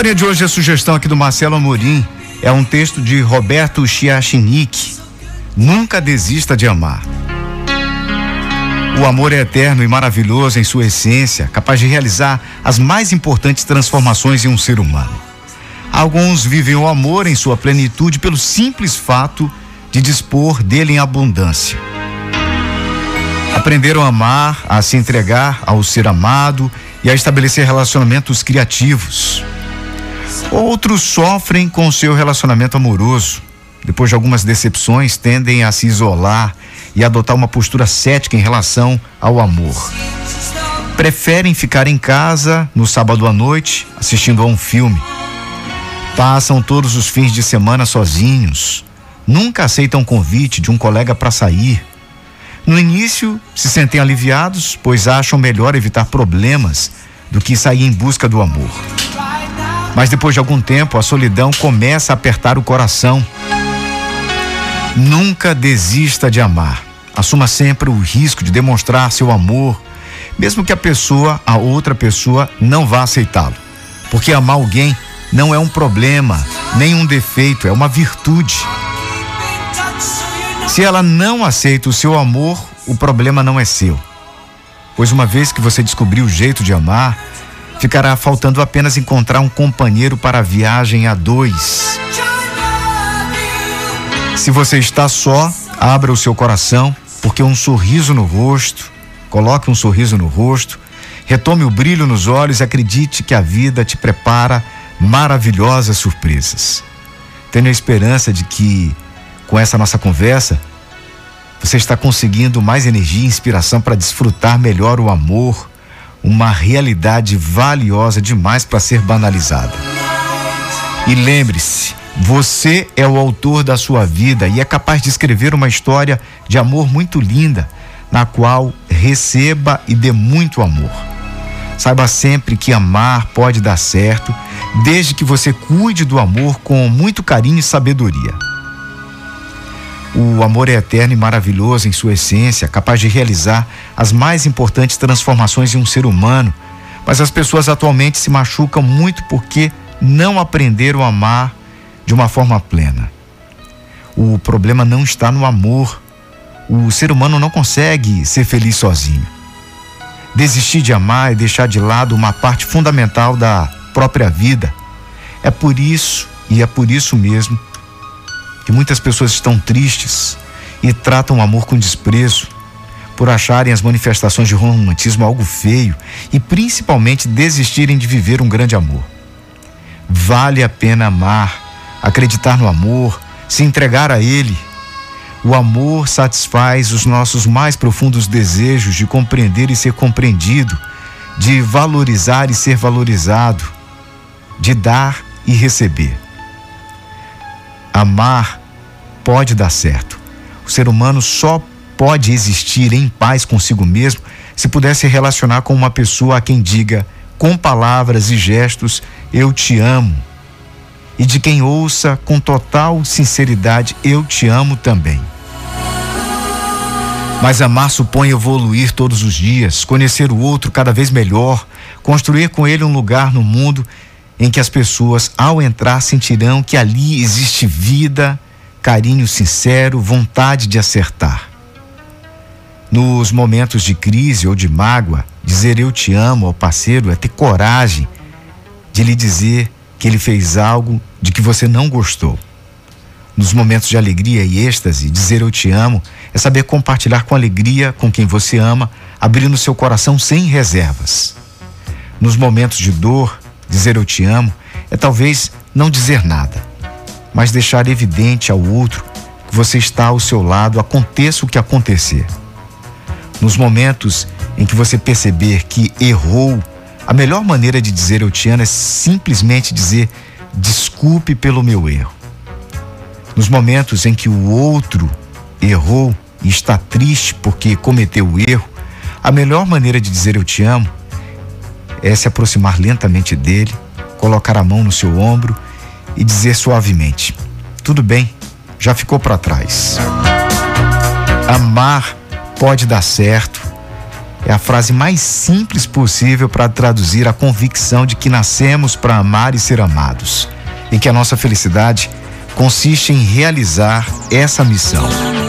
historinha de hoje é sugestão aqui do Marcelo Amorim. É um texto de Roberto Chiachinik. Nunca desista de amar. O amor é eterno e maravilhoso em sua essência, capaz de realizar as mais importantes transformações em um ser humano. Alguns vivem o amor em sua plenitude pelo simples fato de dispor dele em abundância. Aprenderam a amar, a se entregar ao ser amado e a estabelecer relacionamentos criativos. Outros sofrem com seu relacionamento amoroso. Depois de algumas decepções, tendem a se isolar e adotar uma postura cética em relação ao amor. Preferem ficar em casa no sábado à noite assistindo a um filme. Passam todos os fins de semana sozinhos. Nunca aceitam convite de um colega para sair. No início, se sentem aliviados, pois acham melhor evitar problemas do que sair em busca do amor. Mas depois de algum tempo, a solidão começa a apertar o coração. Nunca desista de amar. Assuma sempre o risco de demonstrar seu amor, mesmo que a pessoa, a outra pessoa, não vá aceitá-lo. Porque amar alguém não é um problema, nem um defeito, é uma virtude. Se ela não aceita o seu amor, o problema não é seu. Pois uma vez que você descobriu o jeito de amar, ficará faltando apenas encontrar um companheiro para a viagem a dois. Se você está só, abra o seu coração, porque um sorriso no rosto, coloque um sorriso no rosto, retome o brilho nos olhos e acredite que a vida te prepara maravilhosas surpresas. Tenho a esperança de que, com essa nossa conversa, você está conseguindo mais energia e inspiração para desfrutar melhor o amor, uma realidade valiosa demais para ser banalizada. E lembre-se, você é o autor da sua vida e é capaz de escrever uma história de amor muito linda, na qual receba e dê muito amor. Saiba sempre que amar pode dar certo, desde que você cuide do amor com muito carinho e sabedoria. O amor é eterno e maravilhoso em sua essência, capaz de realizar as mais importantes transformações em um ser humano. Mas as pessoas atualmente se machucam muito porque não aprenderam a amar de uma forma plena. O problema não está no amor. O ser humano não consegue ser feliz sozinho. Desistir de amar é deixar de lado uma parte fundamental da própria vida. É por isso, e é por isso mesmo, que muitas pessoas estão tristes e tratam o amor com desprezo, por acharem as manifestações de romantismo algo feio e principalmente desistirem de viver um grande amor. Vale a pena amar, acreditar no amor, se entregar a ele. O amor satisfaz os nossos mais profundos desejos de compreender e ser compreendido, de valorizar e ser valorizado, de dar e receber. Amar pode dar certo. O ser humano só pode existir em paz consigo mesmo se puder se relacionar com uma pessoa a quem diga com palavras e gestos eu te amo. E de quem ouça com total sinceridade eu te amo também. Mas amar supõe evoluir todos os dias, conhecer o outro cada vez melhor, construir com ele um lugar no mundo em que as pessoas, ao entrar, sentirão que ali existe vida, carinho sincero, vontade de acertar. Nos momentos de crise ou de mágoa, dizer eu te amo ao parceiro é ter coragem de lhe dizer que ele fez algo de que você não gostou. Nos momentos de alegria e êxtase, dizer eu te amo é saber compartilhar com alegria com quem você ama, abrindo seu coração sem reservas. Nos momentos de dor, dizer eu te amo é talvez não dizer nada, mas deixar evidente ao outro que você está ao seu lado, aconteça o que acontecer. Nos momentos em que você perceber que errou, a melhor maneira de dizer eu te amo é simplesmente dizer desculpe pelo meu erro. Nos momentos em que o outro errou e está triste porque cometeu o erro, a melhor maneira de dizer eu te amo é se aproximar lentamente dele, colocar a mão no seu ombro e dizer suavemente: tudo bem, já ficou para trás. Amar pode dar certo, é a frase mais simples possível para traduzir a convicção de que nascemos para amar e ser amados e que a nossa felicidade consiste em realizar essa missão.